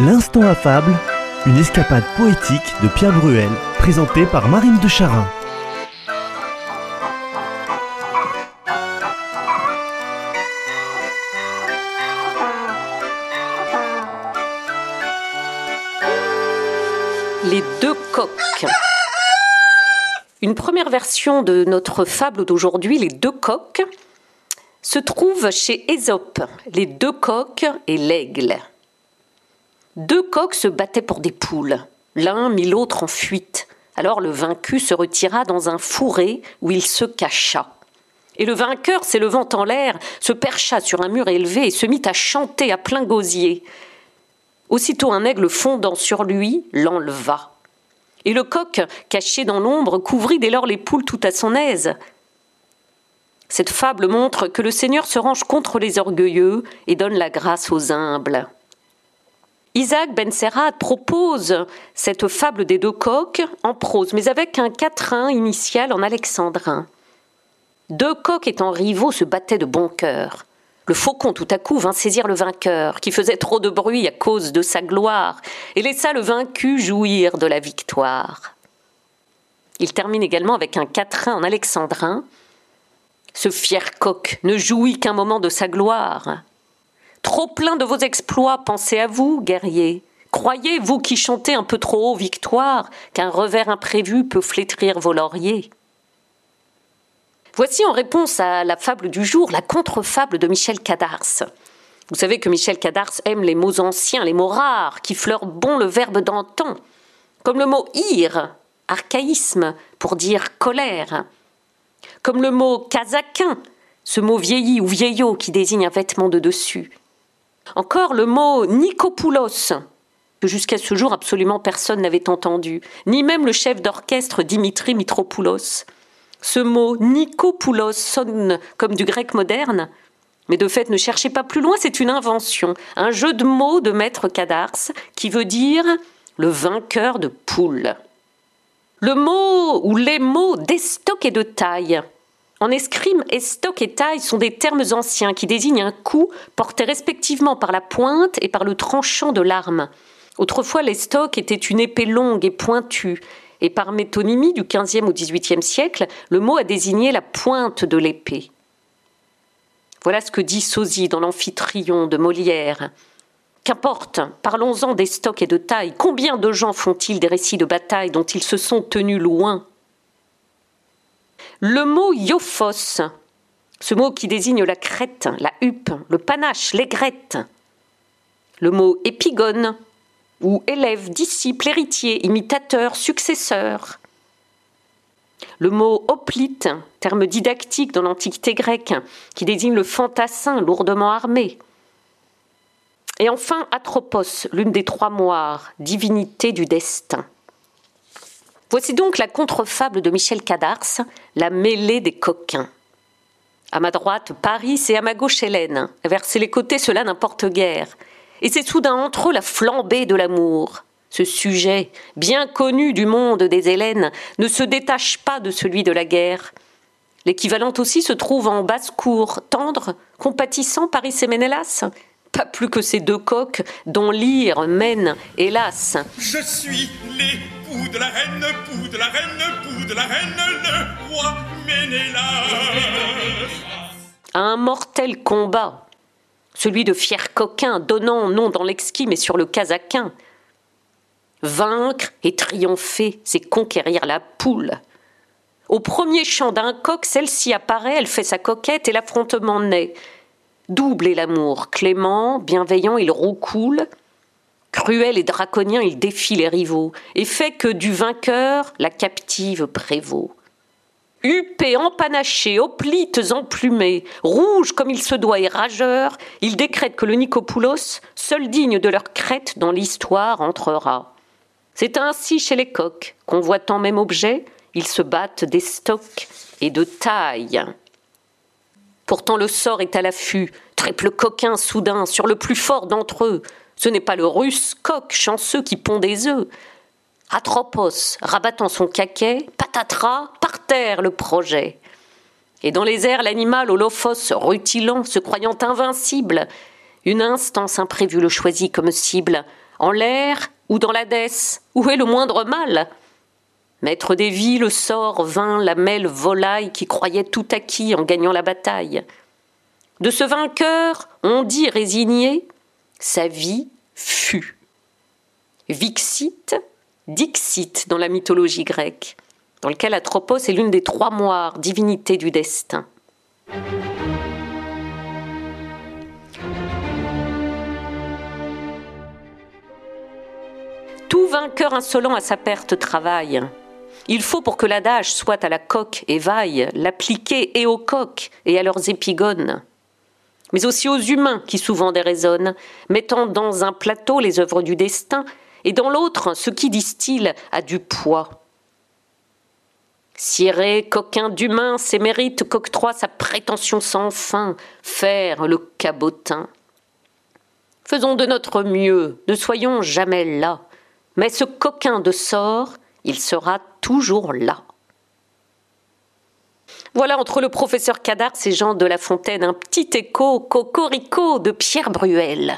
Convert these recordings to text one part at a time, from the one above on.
L'instant affable, une escapade poétique de Pierre Bruel, présentée par Marine de Charin. Les deux coqs. Une première version de notre fable d'aujourd'hui, Les deux coqs, se trouve chez Ésope, Les deux coqs et l'aigle. Deux coqs se battaient pour des poules. L'un mit l'autre en fuite. Alors le vaincu se retira dans un fourré où il se cacha. Et le vainqueur, s'élevant en l'air, se percha sur un mur élevé et se mit à chanter à plein gosier. Aussitôt un aigle fondant sur lui l'enleva. Et le coq, caché dans l'ombre, couvrit dès lors les poules tout à son aise. Cette fable montre que le Seigneur se range contre les orgueilleux et donne la grâce aux humbles. Isaac Ben Serrat propose cette fable des deux coqs en prose, mais avec un quatrain initial en alexandrin. Deux coqs étant rivaux se battaient de bon cœur. Le faucon tout à coup vint saisir le vainqueur, qui faisait trop de bruit à cause de sa gloire, et laissa le vaincu jouir de la victoire. Il termine également avec un quatrain en alexandrin. Ce fier coq ne jouit qu'un moment de sa gloire. Trop plein de vos exploits, pensez à vous, guerriers. Croyez, vous qui chantez un peu trop haut victoire, qu'un revers imprévu peut flétrir vos lauriers. Voici en réponse à la fable du jour la contre-fable de Michel Cadars. Vous savez que Michel Cadars aime les mots anciens, les mots rares, qui fleurent bon le verbe d'antan, comme le mot ir, archaïsme, pour dire colère, comme le mot casaquin, ce mot vieilli ou vieillot qui désigne un vêtement de dessus. Encore le mot Nikopoulos, que jusqu'à ce jour absolument personne n'avait entendu, ni même le chef d'orchestre Dimitri Mitropoulos. Ce mot Nikopoulos sonne comme du grec moderne, mais de fait ne cherchez pas plus loin, c'est une invention, un jeu de mots de maître Cadars qui veut dire le vainqueur de poule. Le mot ou les mots d'estoc et de taille en escrime, estoc et taille sont des termes anciens qui désignent un coup porté respectivement par la pointe et par le tranchant de l'arme. Autrefois, l'estoc était une épée longue et pointue, et par métonymie du XVe au XVIIIe siècle, le mot a désigné la pointe de l'épée. Voilà ce que dit Sosie dans l'Amphitryon de Molière. Qu'importe, parlons-en des stocks et de taille. Combien de gens font-ils des récits de bataille dont ils se sont tenus loin? Le mot iophos, ce mot qui désigne la crête, la huppe, le panache, l'aigrette. Le mot épigone, ou élève, disciple, héritier, imitateur, successeur. Le mot hoplite, terme didactique dans l'Antiquité grecque, qui désigne le fantassin lourdement armé. Et enfin, Atropos, l'une des trois moires, divinité du destin. Voici donc la contrefable de Michel Cadars, la mêlée des coquins. À ma droite, Paris et à ma gauche, Hélène. Verser les côtés, cela n'importe guère. Et c'est soudain entre eux la flambée de l'amour. Ce sujet, bien connu du monde des Hélènes, ne se détache pas de celui de la guerre. L'équivalent aussi se trouve en basse-cour, tendre, compatissant Paris et Ménélas. Pas plus que ces deux coqs dont l'ire mène, hélas. Je suis les de la reine, pou de la reine, pou de la reine, le roi. Un mortel combat, celui de fiers coquins donnant nom dans l'exquis mais sur le casaquin. Vaincre et triompher, c'est conquérir la poule. Au premier chant d'un coq, celle-ci apparaît, elle fait sa coquette et l'affrontement naît. Double est l'amour, clément, bienveillant, il roucoule. Cruel et draconien, il défie les rivaux et fait que du vainqueur la captive prévaut. Huppé, empanaché, hoplites emplumés, rouge comme il se doit et rageur, il décrète que le Nicopoulos, seul digne de leur crête dans l'histoire, entrera. C'est ainsi chez les coqs, convoitant même objet, ils se battent des stocks et de taille. Pourtant le sort est à l'affût, triple coquin soudain sur le plus fort d'entre eux, ce n'est pas le russe coq chanceux qui pond des œufs. Atropos, rabattant son caquet, patatras, par terre le projet. Et dans les airs, l'animal holophos rutilant, se croyant invincible, une instance imprévue le choisit comme cible, En l'air ou dans l'Hadès Où est le moindre mal? Maître des villes, sort, vint la mêle volaille qui croyait tout acquis en gagnant la bataille. De ce vainqueur, on dit résigné, sa vie fut. Vixit, Dixit dans la mythologie grecque, dans lequel Atropos est l'une des trois moires, divinités du destin. Tout vainqueur insolent à sa perte travaille. Il faut pour que l'adage soit à la coque et vaille, l'appliquer et aux coques et à leurs épigones mais aussi aux humains qui souvent déraisonnent, mettant dans un plateau les œuvres du destin, et dans l'autre ce qui, disent-ils, a du poids. Ciré, coquin d'humain, ses mérites qu'octroie sa prétention sans fin, faire le cabotin. Faisons de notre mieux, ne soyons jamais là, mais ce coquin de sort, il sera toujours là. Voilà entre le professeur Cadar et Jean de La Fontaine un petit écho cocorico de Pierre Bruel.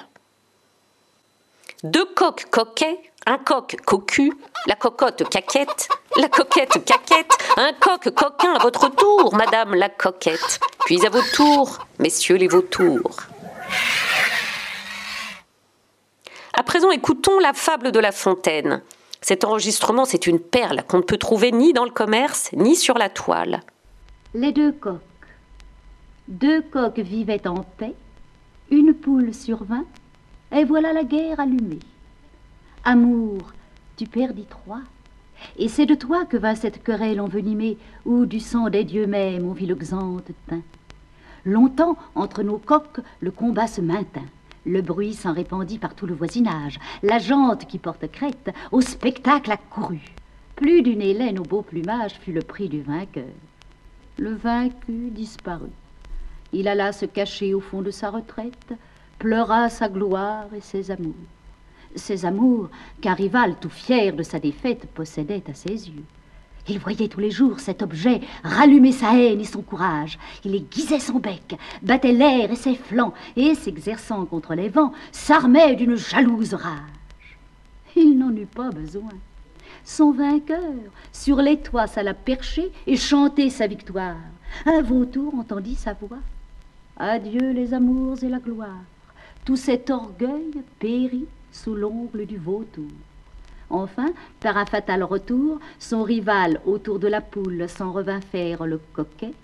Deux coqs coquets, un coq cocu, la cocotte caquette, la coquette caquette, un coq coquin à votre tour, madame la coquette, puis à vos tours, messieurs les vautours. À présent, écoutons la fable de La Fontaine. Cet enregistrement, c'est une perle qu'on ne peut trouver ni dans le commerce, ni sur la toile. Les deux coqs. Deux coqs vivaient en paix, une poule survint, et voilà la guerre allumée. Amour, tu perdis trois, et c'est de toi que va cette querelle envenimée, où du sang des dieux mêmes on vit le xanthe teint. Longtemps, entre nos coqs, le combat se maintint. Le bruit s'en répandit par tout le voisinage. La jante qui porte crête au spectacle accourut. Plus d'une hélène au beau plumage fut le prix du vainqueur le vaincu disparut. Il alla se cacher au fond de sa retraite, pleura sa gloire et ses amours. Ses amours qu'un rival tout fier de sa défaite possédait à ses yeux. Il voyait tous les jours cet objet rallumer sa haine et son courage. Il aiguisait son bec, battait l'air et ses flancs, et, s'exerçant contre les vents, s'armait d'une jalouse rage. Il n'en eut pas besoin son vainqueur, sur les toits s'alla percher et chanter sa victoire. Un vautour entendit sa voix. Adieu les amours et la gloire. Tout cet orgueil périt sous l'ongle du vautour. Enfin, par un fatal retour, son rival autour de la poule s'en revint faire le coquet.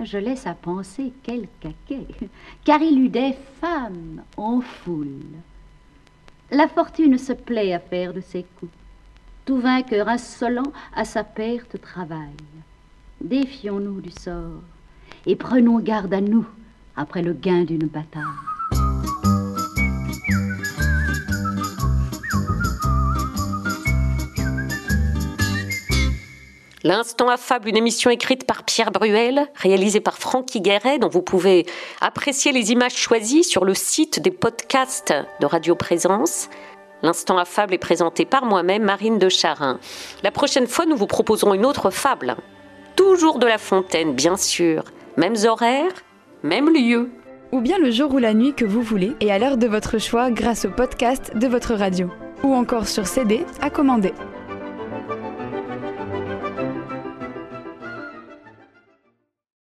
Je laisse à penser quel caquet, car il eut des femmes en foule. La fortune se plaît à faire de ses coups tout vainqueur insolent à sa perte travaille. Défions-nous du sort et prenons garde à nous après le gain d'une bataille. L'Instant affable, une émission écrite par Pierre Bruel, réalisée par Francky Guéret, dont vous pouvez apprécier les images choisies sur le site des podcasts de Radio Présence. L'instant affable est présenté par moi-même, Marine de Charin. La prochaine fois, nous vous proposerons une autre fable. Toujours de La Fontaine, bien sûr. Mêmes horaires, même lieu. Ou bien le jour ou la nuit que vous voulez et à l'heure de votre choix grâce au podcast de votre radio. Ou encore sur CD à commander.